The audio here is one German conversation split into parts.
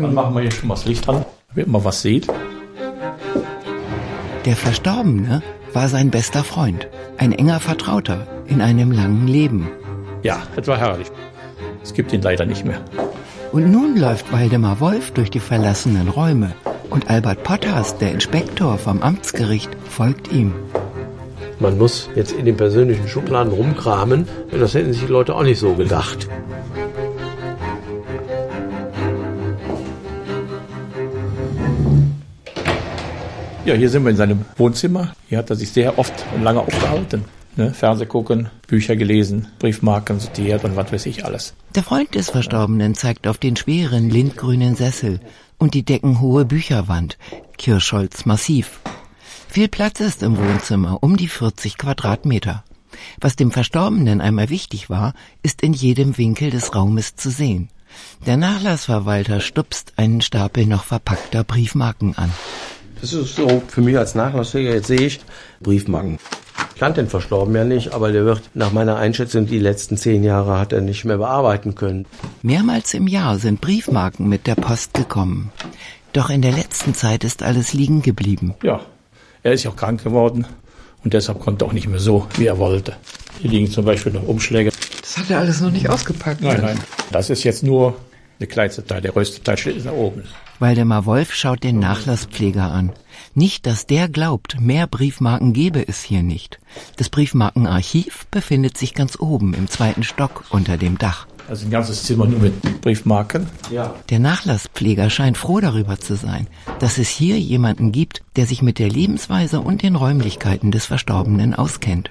Dann machen wir hier schon mal das Licht an, damit man was sieht. Der Verstorbene war sein bester Freund, ein enger Vertrauter in einem langen Leben. Ja, das war herrlich. Es gibt ihn leider nicht mehr. Und nun läuft Waldemar Wolf durch die verlassenen Räume und Albert Potters, der Inspektor vom Amtsgericht, folgt ihm. Man muss jetzt in den persönlichen Schubladen rumkramen. Das hätten sich die Leute auch nicht so gedacht. Ja, hier sind wir in seinem Wohnzimmer. Hier hat er sich sehr oft und lange aufgehalten. Ne? Fernseh gucken, Bücher gelesen, Briefmarken sortiert und was weiß ich alles. Der Freund des Verstorbenen zeigt auf den schweren lindgrünen Sessel und die deckenhohe Bücherwand, Kirschholz massiv. Viel Platz ist im Wohnzimmer, um die 40 Quadratmeter. Was dem Verstorbenen einmal wichtig war, ist in jedem Winkel des Raumes zu sehen. Der Nachlassverwalter stupst einen Stapel noch verpackter Briefmarken an. Das ist so für mich als Nachlassfähiger, jetzt sehe ich Briefmarken. Ich kannte den Verstorbenen ja nicht, aber der wird nach meiner Einschätzung die letzten zehn Jahre hat er nicht mehr bearbeiten können. Mehrmals im Jahr sind Briefmarken mit der Post gekommen. Doch in der letzten Zeit ist alles liegen geblieben. Ja, er ist ja auch krank geworden und deshalb konnte er auch nicht mehr so, wie er wollte. Hier liegen zum Beispiel noch Umschläge. Das hat er alles noch nicht ausgepackt. Nein, nein. Das ist jetzt nur der kleinste Teil. Der größte Teil steht da oben. Waldemar Wolf schaut den Nachlasspfleger an. Nicht, dass der glaubt, mehr Briefmarken gebe es hier nicht. Das Briefmarkenarchiv befindet sich ganz oben im zweiten Stock unter dem Dach. Also ein ganzes Zimmer nur mit Briefmarken. Ja. Der Nachlasspfleger scheint froh darüber zu sein, dass es hier jemanden gibt, der sich mit der Lebensweise und den Räumlichkeiten des Verstorbenen auskennt.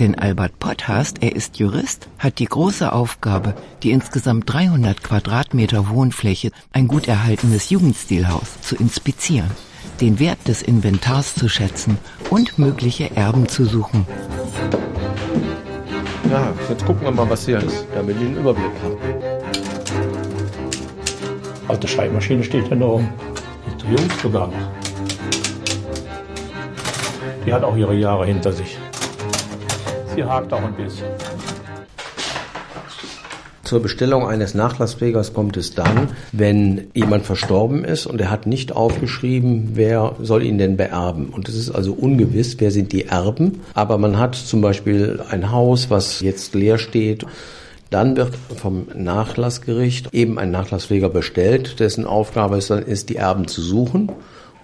Denn Albert Potthast, er ist Jurist, hat die große Aufgabe, die insgesamt 300 Quadratmeter Wohnfläche, ein gut erhaltenes Jugendstilhaus, zu inspizieren, den Wert des Inventars zu schätzen und mögliche Erben zu suchen. Ja, jetzt gucken wir mal, was hier ist, damit ich einen Überblick habe. Alte Schreibmaschine steht hier noch. Die jung sogar noch. Die hat auch ihre Jahre hinter sich. Sie hakt auch ein bisschen. Zur Bestellung eines Nachlasspflegers kommt es dann, wenn jemand verstorben ist und er hat nicht aufgeschrieben, wer soll ihn denn beerben. Und es ist also ungewiss, wer sind die Erben. Aber man hat zum Beispiel ein Haus, was jetzt leer steht. Dann wird vom Nachlassgericht eben ein Nachlasspfleger bestellt, dessen Aufgabe ist dann ist, die Erben zu suchen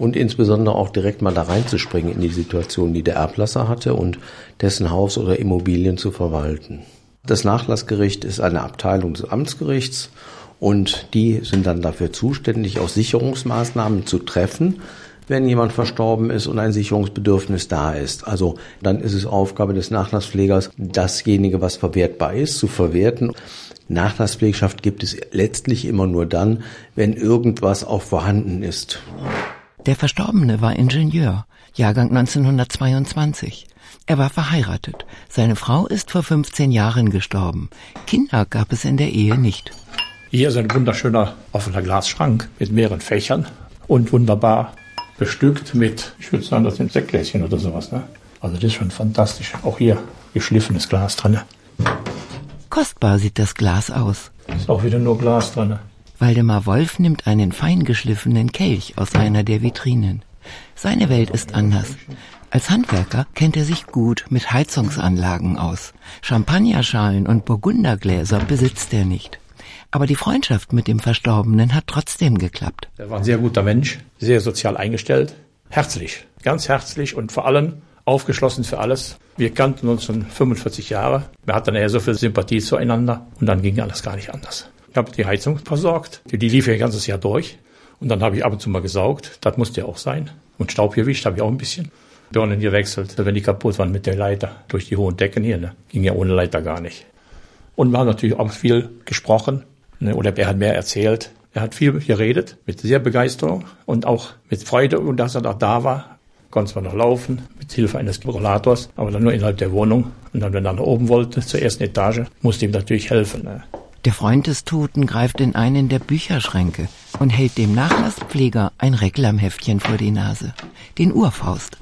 und insbesondere auch direkt mal da reinzuspringen in die Situation, die der Erblasser hatte und dessen Haus oder Immobilien zu verwalten. Das Nachlassgericht ist eine Abteilung des Amtsgerichts und die sind dann dafür zuständig, auch Sicherungsmaßnahmen zu treffen, wenn jemand verstorben ist und ein Sicherungsbedürfnis da ist. Also dann ist es Aufgabe des Nachlasspflegers, dasjenige, was verwertbar ist, zu verwerten. Nachlasspflegschaft gibt es letztlich immer nur dann, wenn irgendwas auch vorhanden ist. Der Verstorbene war Ingenieur, Jahrgang 1922. Er war verheiratet. Seine Frau ist vor 15 Jahren gestorben. Kinder gab es in der Ehe nicht. Hier ist ein wunderschöner offener Glasschrank mit mehreren Fächern und wunderbar bestückt mit, ich würde sagen, das sind Sektgläschen oder sowas. Ne? Also das ist schon fantastisch. Auch hier geschliffenes Glas drin. Kostbar sieht das Glas aus. Ist auch wieder nur Glas drin. Waldemar Wolf nimmt einen feingeschliffenen Kelch aus einer der Vitrinen. Seine Welt ist anders. Als Handwerker kennt er sich gut mit Heizungsanlagen aus. Champagnerschalen und Burgundergläser besitzt er nicht. Aber die Freundschaft mit dem Verstorbenen hat trotzdem geklappt. Er war ein sehr guter Mensch, sehr sozial eingestellt, herzlich, ganz herzlich und vor allem aufgeschlossen für alles. Wir kannten uns schon 45 Jahre. Wir hatten eher so viel Sympathie zueinander und dann ging alles gar nicht anders. Ich habe die Heizung versorgt, die lief ja ein ganzes Jahr durch. Und dann habe ich ab und zu mal gesaugt, das musste ja auch sein. Und Staub gewischt habe ich auch ein bisschen. Birnen gewechselt, wenn die kaputt waren mit der Leiter durch die hohen Decken hier. Ne? Ging ja ohne Leiter gar nicht. Und wir haben natürlich auch viel gesprochen. Ne? Oder er hat mehr erzählt. Er hat viel geredet, mit sehr Begeisterung und auch mit Freude. Und dass er auch da war, konnte man noch laufen, mit Hilfe eines Rollators, aber dann nur innerhalb der Wohnung. Und dann, wenn er nach oben wollte, zur ersten Etage, musste ihm natürlich helfen. Ne? Der Freund des Toten greift in einen der Bücherschränke und hält dem Nachlasspfleger ein Reklamheftchen vor die Nase. Den Urfaust.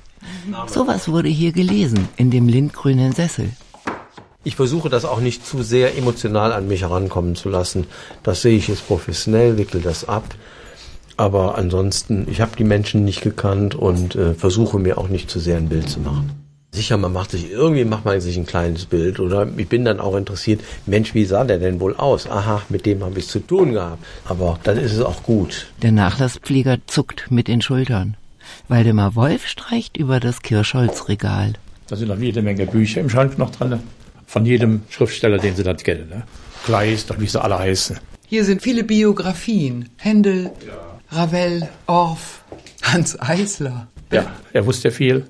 Sowas wurde hier gelesen, in dem lindgrünen Sessel. Ich versuche das auch nicht zu sehr emotional an mich herankommen zu lassen. Das sehe ich jetzt professionell, wickel das ab. Aber ansonsten, ich habe die Menschen nicht gekannt und äh, versuche mir auch nicht zu sehr ein Bild zu machen. Sicher, man macht sich, irgendwie macht man sich ein kleines Bild oder ich bin dann auch interessiert, Mensch, wie sah der denn wohl aus? Aha, mit dem habe ich zu tun gehabt. Aber dann ist es auch gut. Der Nachlasspfleger zuckt mit den Schultern. Waldemar Wolf streicht über das Kirschholzregal. Da sind noch jede Menge Bücher im Schrank noch drin. Von jedem Schriftsteller, den sie das kennen. Ne? Kleist und wie sie alle heißen. Hier sind viele Biografien. Händel, Ravel, Orff, Hans Eisler. Ja, er wusste viel.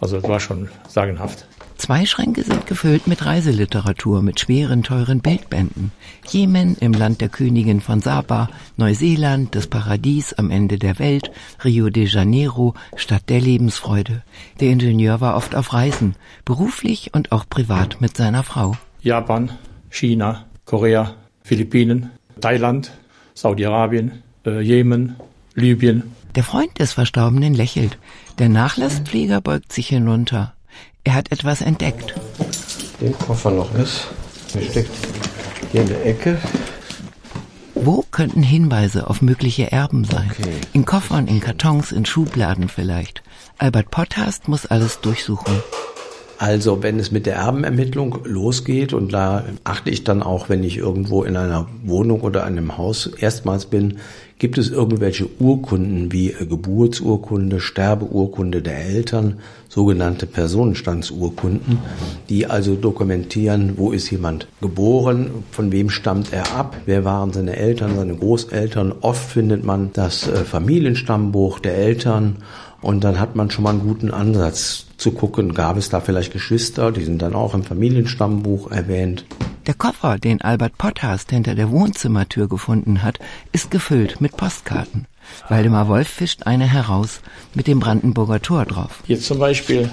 Also das war schon sagenhaft. Zwei Schränke sind gefüllt mit Reiseliteratur, mit schweren, teuren Bildbänden. Jemen im Land der Königin von Saba, Neuseeland, das Paradies am Ende der Welt, Rio de Janeiro, Stadt der Lebensfreude. Der Ingenieur war oft auf Reisen, beruflich und auch privat mit seiner Frau. Japan, China, Korea, Philippinen, Thailand, Saudi-Arabien, äh, Jemen, Libyen. Der Freund des Verstorbenen lächelt. Der Nachlasspfleger beugt sich hinunter. Er hat etwas entdeckt. Den Koffer noch ist. Der steckt hier in der Ecke. Wo könnten Hinweise auf mögliche Erben sein? Okay. In Koffern, in Kartons, in Schubladen vielleicht. Albert Potthast muss alles durchsuchen. Also wenn es mit der Erbenermittlung losgeht und da achte ich dann auch, wenn ich irgendwo in einer Wohnung oder einem Haus erstmals bin, gibt es irgendwelche Urkunden wie Geburtsurkunde, Sterbeurkunde der Eltern, sogenannte Personenstandsurkunden, die also dokumentieren, wo ist jemand geboren, von wem stammt er ab, wer waren seine Eltern, seine Großeltern. Oft findet man das äh, Familienstammbuch der Eltern und dann hat man schon mal einen guten Ansatz zu gucken, gab es da vielleicht Geschwister, die sind dann auch im Familienstammbuch erwähnt. Der Koffer, den Albert Potthast hinter der Wohnzimmertür gefunden hat, ist gefüllt mit Postkarten. Waldemar Wolf fischt eine heraus mit dem Brandenburger Tor drauf. Jetzt zum Beispiel,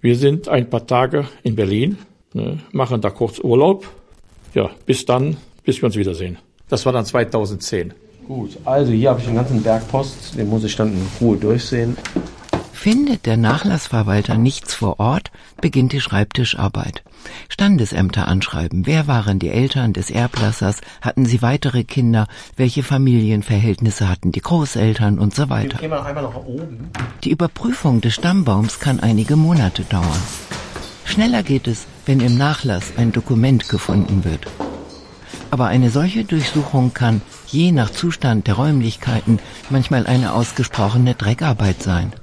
wir sind ein paar Tage in Berlin, ne, machen da kurz Urlaub. Ja, bis dann, bis wir uns wiedersehen. Das war dann 2010. Gut, also hier habe ich einen ganzen Berg Post, den muss ich dann in Ruhe durchsehen. Findet der Nachlassverwalter nichts vor Ort, beginnt die Schreibtischarbeit. Standesämter anschreiben. Wer waren die Eltern des Erblassers? Hatten sie weitere Kinder? Welche Familienverhältnisse hatten die Großeltern und so weiter? Die Überprüfung des Stammbaums kann einige Monate dauern. Schneller geht es, wenn im Nachlass ein Dokument gefunden wird. Aber eine solche Durchsuchung kann, je nach Zustand der Räumlichkeiten, manchmal eine ausgesprochene Dreckarbeit sein.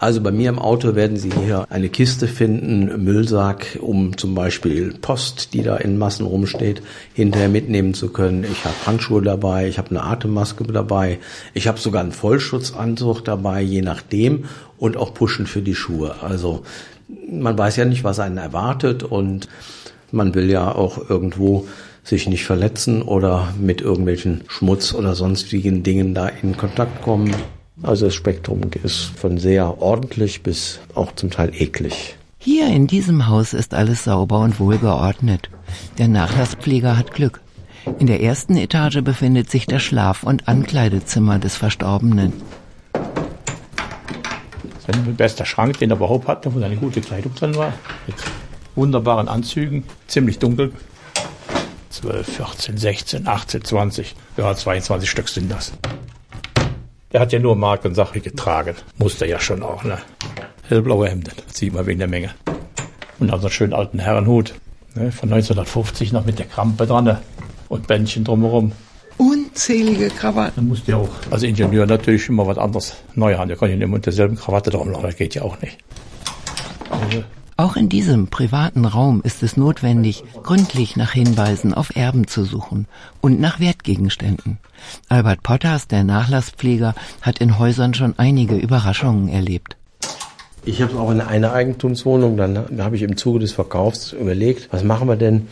Also bei mir im Auto werden Sie hier eine Kiste finden, Müllsack, um zum Beispiel Post, die da in Massen rumsteht, hinterher mitnehmen zu können. Ich habe Handschuhe dabei, ich habe eine Atemmaske dabei, ich habe sogar einen Vollschutzanzug dabei, je nachdem, und auch Puschen für die Schuhe. Also man weiß ja nicht, was einen erwartet und man will ja auch irgendwo sich nicht verletzen oder mit irgendwelchen Schmutz oder sonstigen Dingen da in Kontakt kommen. Also das Spektrum ist von sehr ordentlich bis auch zum Teil eklig. Hier in diesem Haus ist alles sauber und wohlgeordnet. Der Nachlasspfleger hat Glück. In der ersten Etage befindet sich das Schlaf- und Ankleidezimmer des Verstorbenen. Sein bester Schrank, den er überhaupt hatte, wo seine gute Kleidung drin war. Mit wunderbaren Anzügen, ziemlich dunkel. 12, 14, 16, 18, 20, ja 22 Stück sind das. Er hat ja nur Mark und Sache getragen. Musste ja schon auch, ne? Hellblaue Hemden, sieht man wegen der Menge. Und dann so einen schönen alten Herrenhut, ne? Von 1950 noch mit der Krampe dran ne? und Bändchen drumherum. Unzählige Krawatten. Dann musste ja auch als Ingenieur natürlich immer was anderes neu haben. Der kann ja nicht immer mit derselben Krawatte rumlaufen, das geht ja auch nicht. Also, Auch in diesem privaten Raum ist es notwendig, gründlich nach Hinweisen auf Erben zu suchen und nach Wertgegenständen. Albert Potters, der Nachlasspfleger, hat in Häusern schon einige Überraschungen erlebt. Ich habe auch in einer Eigentumswohnung, dann habe ich im Zuge des Verkaufs überlegt, was machen wir denn?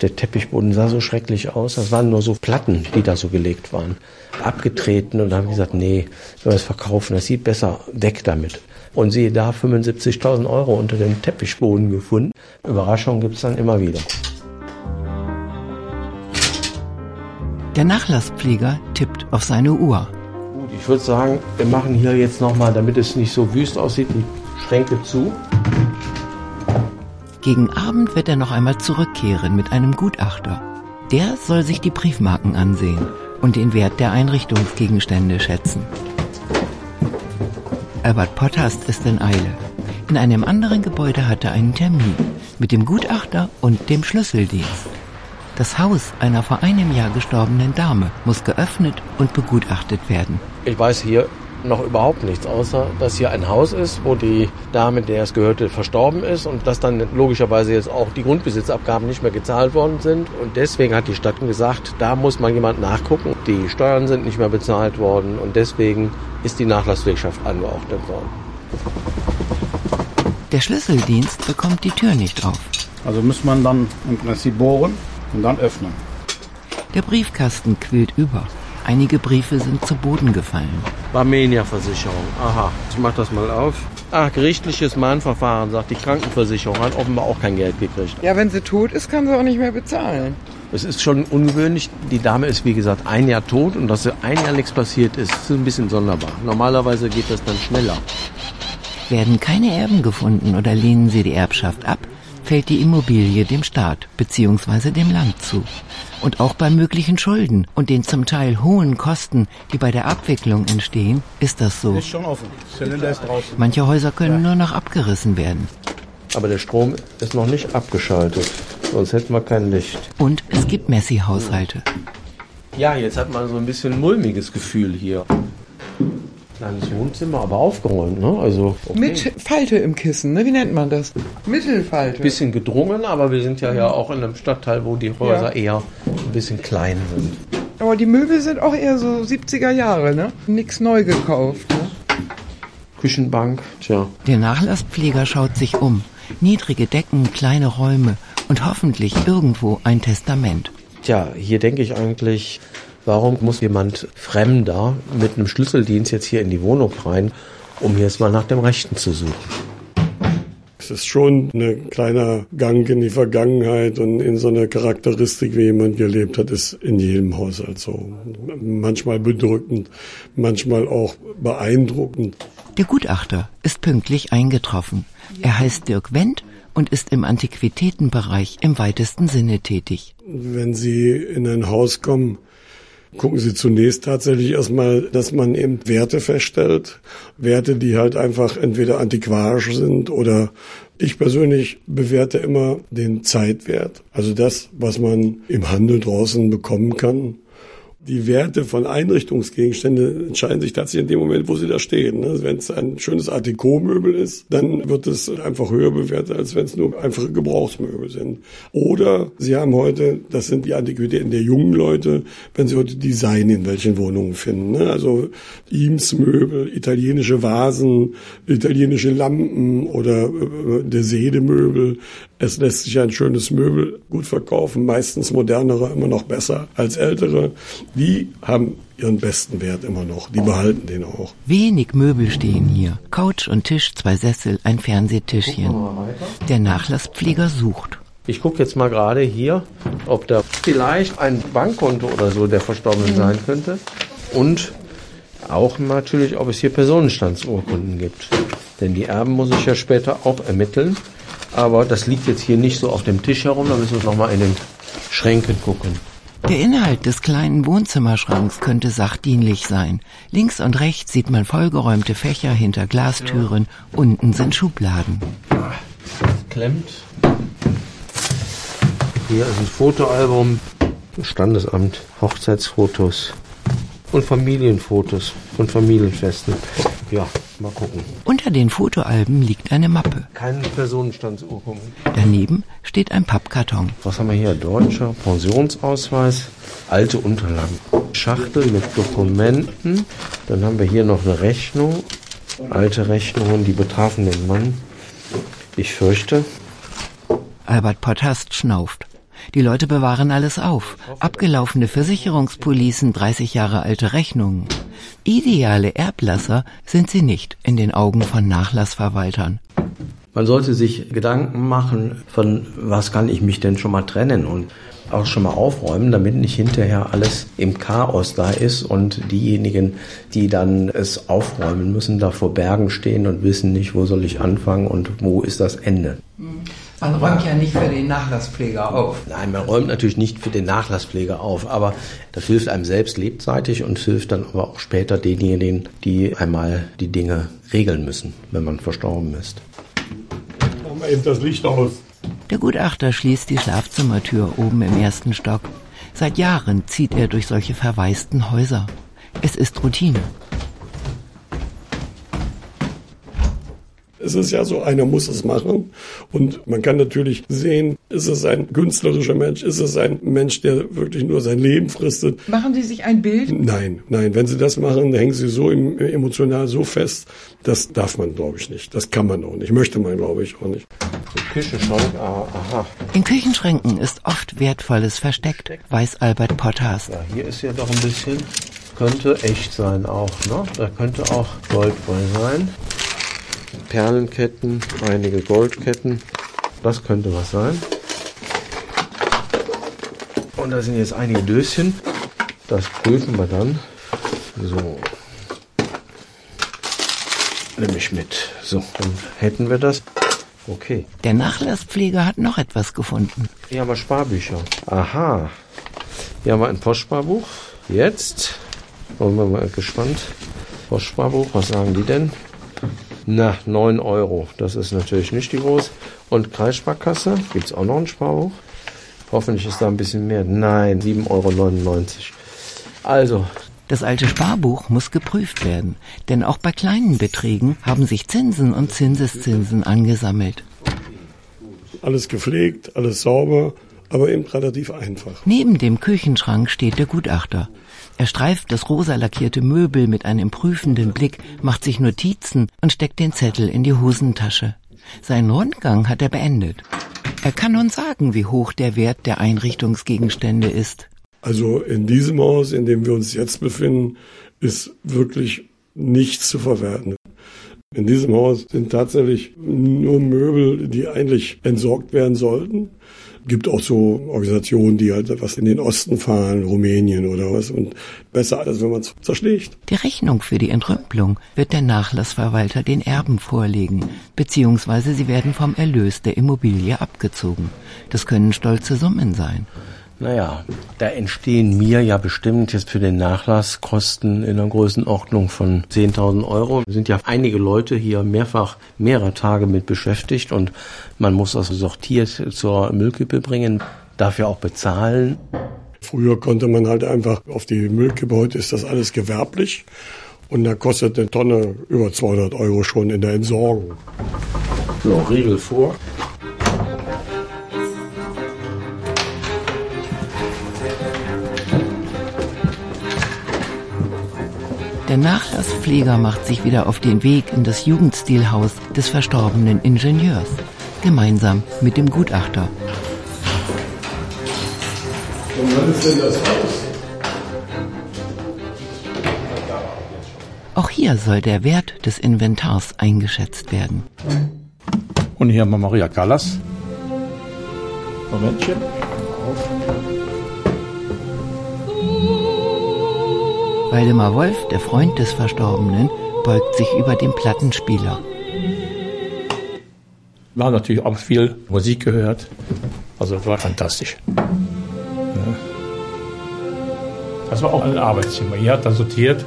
Der Teppichboden sah so schrecklich aus. Das waren nur so Platten, die da so gelegt waren. Abgetreten und dann habe ich gesagt, nee, wenn wir es verkaufen, das sieht besser, weg damit. Und siehe da, 75.000 Euro unter dem Teppichboden gefunden. Überraschungen gibt's dann immer wieder. Der Nachlasspfleger tippt auf seine Uhr. Gut, ich würde sagen, wir machen hier jetzt nochmal, damit es nicht so wüst aussieht, die Schränke zu. Gegen Abend wird er noch einmal zurückkehren mit einem Gutachter. Der soll sich die Briefmarken ansehen und den Wert der Einrichtungsgegenstände schätzen. Albert Potthast ist in Eile. In einem anderen Gebäude hat er einen Termin mit dem Gutachter und dem Schlüsseldienst. Das Haus einer vor einem Jahr gestorbenen Dame muss geöffnet und begutachtet werden. Ich weiß hier noch überhaupt nichts, außer dass hier ein Haus ist, wo die Dame, der es gehörte, verstorben ist und dass dann logischerweise jetzt auch die Grundbesitzabgaben nicht mehr gezahlt worden sind. Und deswegen hat die Stadt gesagt, da muss mal jemand nachgucken. Die Steuern sind nicht mehr bezahlt worden und deswegen ist die Nachlasswirtschaft angeordnet worden. Der Schlüsseldienst bekommt die Tür nicht auf. Also muss man dann im Prinzip bohren und dann öffnen. Der Briefkasten quillt über. Einige Briefe sind zu Boden gefallen. Barmenia-Versicherung. Aha, ich mach das mal auf. Ah, gerichtliches Mahnverfahren, sagt die Krankenversicherung. Hat offenbar auch kein Geld gekriegt. Ja, wenn sie tot ist, kann sie auch nicht mehr bezahlen. Es ist schon ungewöhnlich. Die Dame ist, wie gesagt, ein Jahr tot und dass ein Jahr nichts passiert ist, ist ein bisschen sonderbar. Normalerweise geht das dann schneller. Werden keine Erben gefunden oder lehnen sie die Erbschaft ab, fällt die Immobilie dem Staat bzw. dem Land zu. Und auch bei möglichen Schulden und den zum Teil hohen Kosten, die bei der Abwicklung entstehen, ist das so. Ist schon offen. Zylinder ist draußen. Manche Häuser können nur noch abgerissen werden. Aber der Strom ist noch nicht abgeschaltet. Sonst hätten wir kein Licht. Und es gibt Messi-Haushalte. Ja, jetzt hat man so ein bisschen mulmiges Gefühl hier. Kleines Wohnzimmer, aber aufgeräumt, ne? Also okay. Mit Falte im Kissen, ne? Wie nennt man das? Mittelfalte. bisschen gedrungen, aber wir sind ja ja auch in einem Stadtteil, wo die Häuser eher ein bisschen klein sind. Aber die Möbel sind auch eher so 70er Jahre, ne? Nix neu gekauft, ne? Küchenbank, tja. Der Nachlasspfleger schaut sich um. Niedrige Decken, kleine Räume und hoffentlich irgendwo ein Testament. Tja, hier denke ich eigentlich, warum muss jemand Fremder mit einem Schlüsseldienst jetzt hier in die Wohnung rein, um hier jetzt mal nach dem Rechten zu suchen? Es ist schon ein kleiner Gang in die Vergangenheit und in so eine Charakteristik, wie jemand gelebt hat, ist in jedem Haushalt so. Manchmal bedrückend, manchmal auch beeindruckend. Der Gutachter ist pünktlich eingetroffen. Er heißt Dirk Wendt und ist im Antiquitätenbereich im weitesten Sinne tätig. Wenn Sie in ein Haus kommen, gucken Sie zunächst tatsächlich erstmal, dass man eben Werte feststellt. Werte, die halt einfach entweder antiquarisch sind oder ich persönlich bewerte immer den Zeitwert. Also das, was man im Handel draußen bekommen kann. Die Werte von Einrichtungsgegenständen entscheiden sich tatsächlich in dem Moment, wo sie da stehen. ne? Wenn es ein schönes Art Deco-Möbel ist, dann wird es einfach höher bewertet, als wenn es nur einfache Gebrauchsmöbel sind. Oder Sie haben heute, das sind die Antiquitäten der jungen Leute, wenn Sie heute Design in welchen Wohnungen finden. ne? Also Eames-Möbel, italienische Vasen, italienische Lampen oder äh, der Seede-Möbel. Es lässt sich ein schönes Möbel gut verkaufen, meistens modernere immer noch besser als ältere. Die haben ihren besten Wert immer noch. Die behalten den auch. Wenig Möbel stehen hier. Couch und Tisch, zwei Sessel, ein Fernsehtischchen. Der Nachlasspfleger sucht. Ich gucke jetzt mal gerade hier, ob da vielleicht ein Bankkonto oder so der Verstorbenen sein könnte. Und auch natürlich, ob es hier Personenstandsurkunden gibt. Denn die Erben muss ich ja später auch ermitteln. Aber das liegt jetzt hier nicht so auf dem Tisch herum. Da müssen wir nochmal in den Schränken gucken. Der Inhalt des kleinen Wohnzimmerschranks könnte sachdienlich sein. Links und rechts sieht man vollgeräumte Fächer hinter Glastüren. Unten sind Schubladen. Klemmt. Hier ist ein Fotoalbum, Standesamt, Hochzeitsfotos und Familienfotos von Familienfesten. Ja, mal gucken. Unter den Fotoalben liegt eine Mappe. Keine Personenstandsurkunde. Daneben steht ein Pappkarton. Was haben wir hier? Deutscher Pensionsausweis, alte Unterlagen. Schachtel mit Dokumenten. Dann haben wir hier noch eine Rechnung. Alte Rechnungen, die betrafen den Mann. Ich fürchte, Albert Potthast schnauft. Die Leute bewahren alles auf. Abgelaufene Versicherungspolicen, 30 Jahre alte Rechnungen. Ideale Erblasser sind sie nicht in den Augen von Nachlassverwaltern. man sollte sich Gedanken machen, von was kann ich mich denn schon mal trennen und auch schon mal aufräumen, damit nicht hinterher alles im Chaos da ist und diejenigen, die dann es aufräumen müssen, da vor Bergen stehen und wissen nicht, wo soll ich anfangen und wo ist das Ende. Man räumt ja nicht für den Nachlasspfleger auf. Nein, man räumt natürlich nicht für den Nachlasspfleger auf, aber das hilft einem selbst lebzeitig und hilft dann aber auch später denjenigen, die einmal die Dinge regeln müssen, wenn man verstorben ist. Machen wir eben das Licht aus. Der Gutachter schließt die Schlafzimmertür oben im ersten Stock. Seit Jahren zieht er durch solche verwaisten Häuser. Es ist Routine. Es ist ja so, einer muss es machen. Und man kann natürlich sehen, ist es ein künstlerischer Mensch, ist es ein Mensch, der wirklich nur sein Leben fristet. Machen Sie sich ein Bild? Nein, nein, wenn Sie das machen, hängen Sie so im, emotional so fest, das darf man, glaube ich, nicht. Das kann man auch nicht, möchte man, glaube ich, auch nicht. Küchenschrank, ah, aha. In Küchenschränken ist oft Wertvolles versteckt, weiß Albert Potthast. Ja, hier ist ja doch ein bisschen, könnte echt sein auch, ne? Da könnte auch Gold bei sein. Perlenketten, einige Goldketten. Das könnte was sein. Und da sind jetzt einige Döschen. Das prüfen wir dann. So. Nehme ich mit. So, dann hätten wir das. Okay. Der Nachlasspfleger hat noch etwas gefunden. Hier haben wir Sparbücher. Aha. Hier haben wir ein Postsparbuch. Jetzt. Wollen wir mal gespannt. Postsparbuch, was sagen die denn? Na, 9 Euro. Das ist natürlich nicht die groß. Und Kreissparkasse. Gibt es auch noch ein Sparbuch? Hoffentlich ist da ein bisschen mehr. Nein, 7,99 Euro. Also, Das alte Sparbuch muss geprüft werden, denn auch bei kleinen Beträgen haben sich Zinsen und Zinseszinsen angesammelt. Alles gepflegt, alles sauber, aber eben relativ einfach. Neben dem Küchenschrank steht der Gutachter. Er streift das rosa lackierte Möbel mit einem prüfenden Blick, macht sich Notizen und steckt den Zettel in die Hosentasche. Seinen Rundgang hat er beendet. Er kann uns sagen, wie hoch der Wert der Einrichtungsgegenstände ist. Also in diesem Haus, in dem wir uns jetzt befinden, ist wirklich nichts zu verwerten. In diesem Haus sind tatsächlich nur Möbel, die eigentlich entsorgt werden sollten. Gibt auch so Organisationen, die halt was in den Osten fahren, Rumänien oder was, und besser als wenn man es zerschlägt. Die Rechnung für die Entrümpelung wird der Nachlassverwalter den Erben vorlegen, beziehungsweise sie werden vom Erlös der Immobilie abgezogen. Das können stolze Summen sein. Naja, da entstehen mir ja bestimmt jetzt für den Nachlass Kosten in einer Größenordnung von 10.000 Euro. Es sind ja einige Leute hier mehrfach mehrere Tage mit beschäftigt und man muss das sortiert zur Müllkippe bringen, dafür auch bezahlen. Früher konnte man halt einfach auf die Müllkippe, heute ist das alles gewerblich. Und da kostet eine Tonne über 200 Euro schon in der Entsorgung. So, Riegel vor. Der Nachlasspfleger macht sich wieder auf den Weg in das Jugendstilhaus des verstorbenen Ingenieurs, gemeinsam mit dem Gutachter. Und wann ist denn das Haus? Auch hier soll der Wert des Inventars eingeschätzt werden. Und hier haben wir Maria Callas. Momentchen. Waldemar Wolf, der Freund des Verstorbenen, beugt sich über den Plattenspieler. Wir haben natürlich auch viel Musik gehört. Also das war fantastisch. Das war auch ein Arbeitszimmer. Hier hat er sortiert.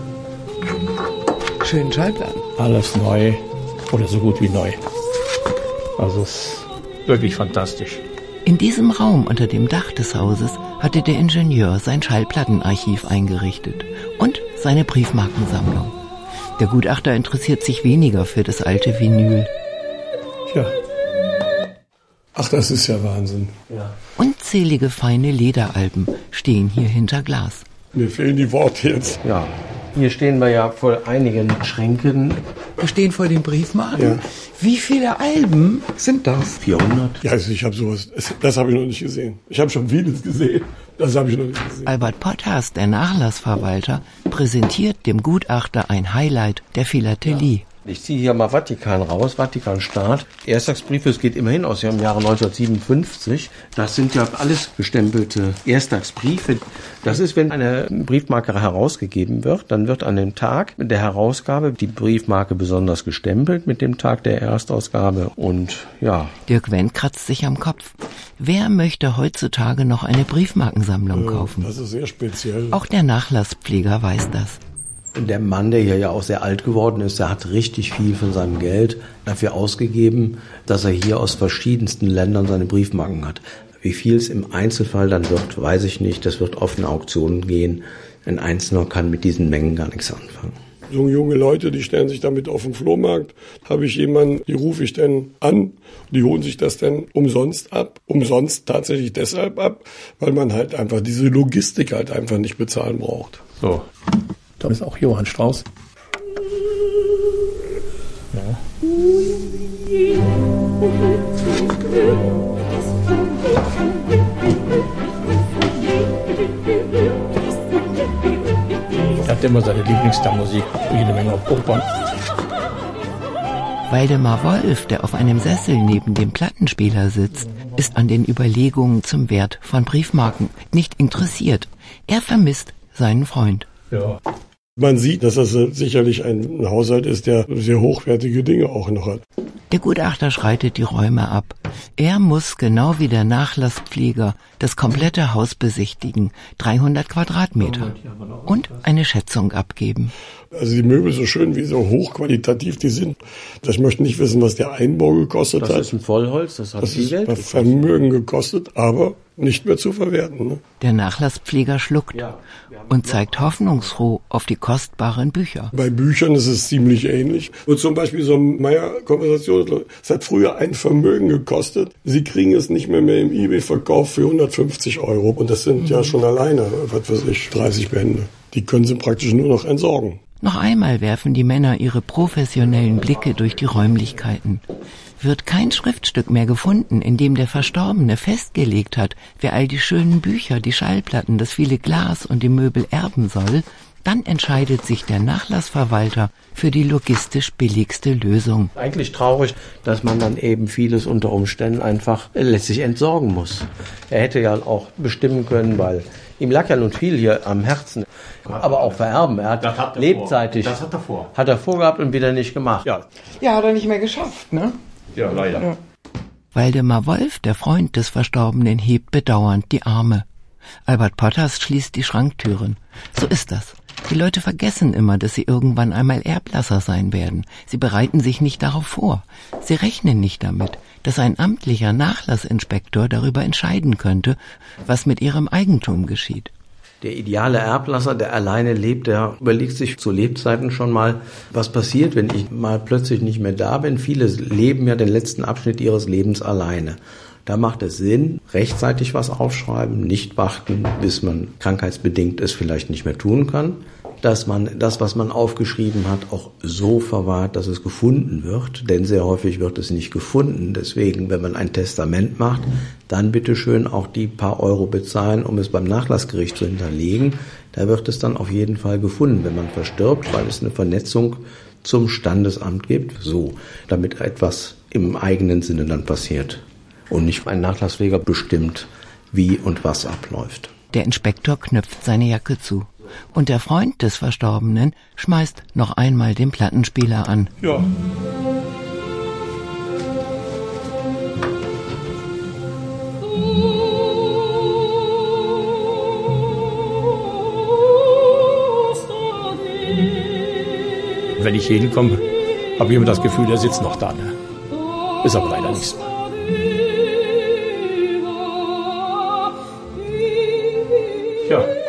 Schönen Schallplatten. Alles neu oder so gut wie neu. Also es ist wirklich fantastisch. In diesem Raum unter dem Dach des Hauses hatte der Ingenieur sein Schallplattenarchiv eingerichtet und seine Briefmarkensammlung. Der Gutachter interessiert sich weniger für das alte Vinyl. Tja. Ach, das ist ja Wahnsinn. Unzählige feine Lederalben stehen hier hinter Glas. Mir fehlen die Worte jetzt. Ja, hier stehen wir ja vor einigen Schränken. Wir stehen vor den Briefmarken. Ja. Wie viele Alben sind das? 400. Ja, also ich habe sowas, das, habe ich noch nicht gesehen. Ich habe schon vieles gesehen. Das habe ich noch nicht gesehen. Albert Potthast, der Nachlassverwalter, präsentiert dem Gutachter ein Highlight der Philatelie. Ich ziehe hier mal Vatikan raus, Vatikanstaat. Erstagsbriefe, es geht immerhin aus dem Jahre 1957. Das sind ja alles gestempelte Erstagsbriefe. Das ist, wenn eine Briefmarke herausgegeben wird, dann wird an dem Tag der Herausgabe die Briefmarke besonders gestempelt mit dem Tag der Erstausgabe und ja. Dirk Wendt kratzt sich am Kopf. Wer möchte heutzutage noch eine Briefmarkensammlung kaufen? Das ist sehr speziell. Auch der Nachlasspfleger weiß das. Der Mann, der hier ja auch sehr alt geworden ist, der hat richtig viel von seinem Geld dafür ausgegeben, dass er hier aus verschiedensten Ländern seine Briefmarken hat. Wie viel es im Einzelfall dann wird, weiß ich nicht. Das wird auf eine Auktion gehen. Ein Einzelner kann mit diesen Mengen gar nichts anfangen. So junge Leute, die stellen sich damit auf den Flohmarkt. Habe ich jemanden, die rufe ich dann an, die holen sich das dann umsonst ab. Umsonst tatsächlich deshalb ab, weil man halt einfach diese Logistik halt einfach nicht bezahlen braucht. So, da ist auch Johann Strauß. Ja. Er hat immer seine Lieblingsmusik, jede Menge auf Opern. Waldemar Wolf, der auf einem Sessel neben dem Plattenspieler sitzt, ist an den Überlegungen zum Wert von Briefmarken nicht interessiert. Er vermisst seinen Freund. Ja. Man sieht, dass das sicherlich ein Haushalt ist, der sehr hochwertige Dinge auch noch hat. Der Gutachter schreitet die Räume ab. Er muss genau wie der Nachlasspfleger das komplette Haus besichtigen, 300 Quadratmeter, und eine Schätzung abgeben. Also die Möbel so schön wie so hochqualitativ die sind. Ich möchte nicht wissen, was der Einbau gekostet Das hat. ist ein Vollholz, das hat Das viel ist Geld ein gekostet. Vermögen gekostet, aber nicht mehr zu verwerten. Ne? Der Nachlasspfleger schluckt Ja. und zeigt hoffnungsfroh auf die kostbaren Bücher. Bei Büchern ist es ziemlich ähnlich. Und zum Beispiel so ein Meier-Konversation, es hat früher ein Vermögen gekostet. Sie kriegen es nicht mehr, mehr im Ebay-Verkauf für 150 Euro. Und das sind ja schon alleine, was weiß ich, 30 Bände. Die können sie praktisch nur noch entsorgen. Noch einmal werfen die Männer ihre professionellen Blicke durch die Räumlichkeiten. Wird kein Schriftstück mehr gefunden, in dem der Verstorbene festgelegt hat, wer all die schönen Bücher, die Schallplatten, das viele Glas und die Möbel erben soll, dann entscheidet sich der Nachlassverwalter für die logistisch billigste Lösung. Eigentlich traurig, dass man dann eben vieles unter Umständen einfach letztlich entsorgen muss. Er hätte ja auch bestimmen können, weil ihm lag ja nun viel hier am Herzen. Aber auch vererben. Er hat, Das hat er lebzeitig. vor. Das hat er vor. Hat er vorgehabt und wieder nicht gemacht. Ja, Ja, hat er nicht mehr geschafft, ne? ja, leider. Waldemar Wolf, der Freund des Verstorbenen, hebt bedauernd die Arme. Albert Potters schließt die Schranktüren. So ist das. Die Leute vergessen immer, dass sie irgendwann einmal Erblasser sein werden. Sie bereiten sich nicht darauf vor. Sie rechnen nicht damit, dass ein amtlicher Nachlassinspektor darüber entscheiden könnte, was mit ihrem Eigentum geschieht. Der ideale Erblasser, der alleine lebt, der überlegt sich zu Lebzeiten schon mal, was passiert, wenn ich mal plötzlich nicht mehr da bin. Viele leben ja den letzten Abschnitt ihres Lebens alleine. Da macht es Sinn, rechtzeitig was aufschreiben, nicht warten, bis man krankheitsbedingt es vielleicht nicht mehr tun kann. Dass man das, was man aufgeschrieben hat, auch so verwahrt, dass es gefunden wird. Denn sehr häufig wird es nicht gefunden. Deswegen, wenn man ein Testament macht, dann bitte schön auch die paar Euro bezahlen, um es beim Nachlassgericht zu hinterlegen. Da wird es dann auf jeden Fall gefunden, wenn man verstirbt, weil es eine Vernetzung zum Standesamt gibt. So, damit etwas im eigenen Sinne dann passiert und nicht ein Nachlasspfleger bestimmt, wie und was abläuft. Der Inspektor knöpft seine Jacke zu und der Freund des Verstorbenen schmeißt noch einmal den Plattenspieler an. Ja. Wenn ich hier hinkomme, habe ich immer das Gefühl, er sitzt noch da. Ne? Ist aber leider nicht so. Ja.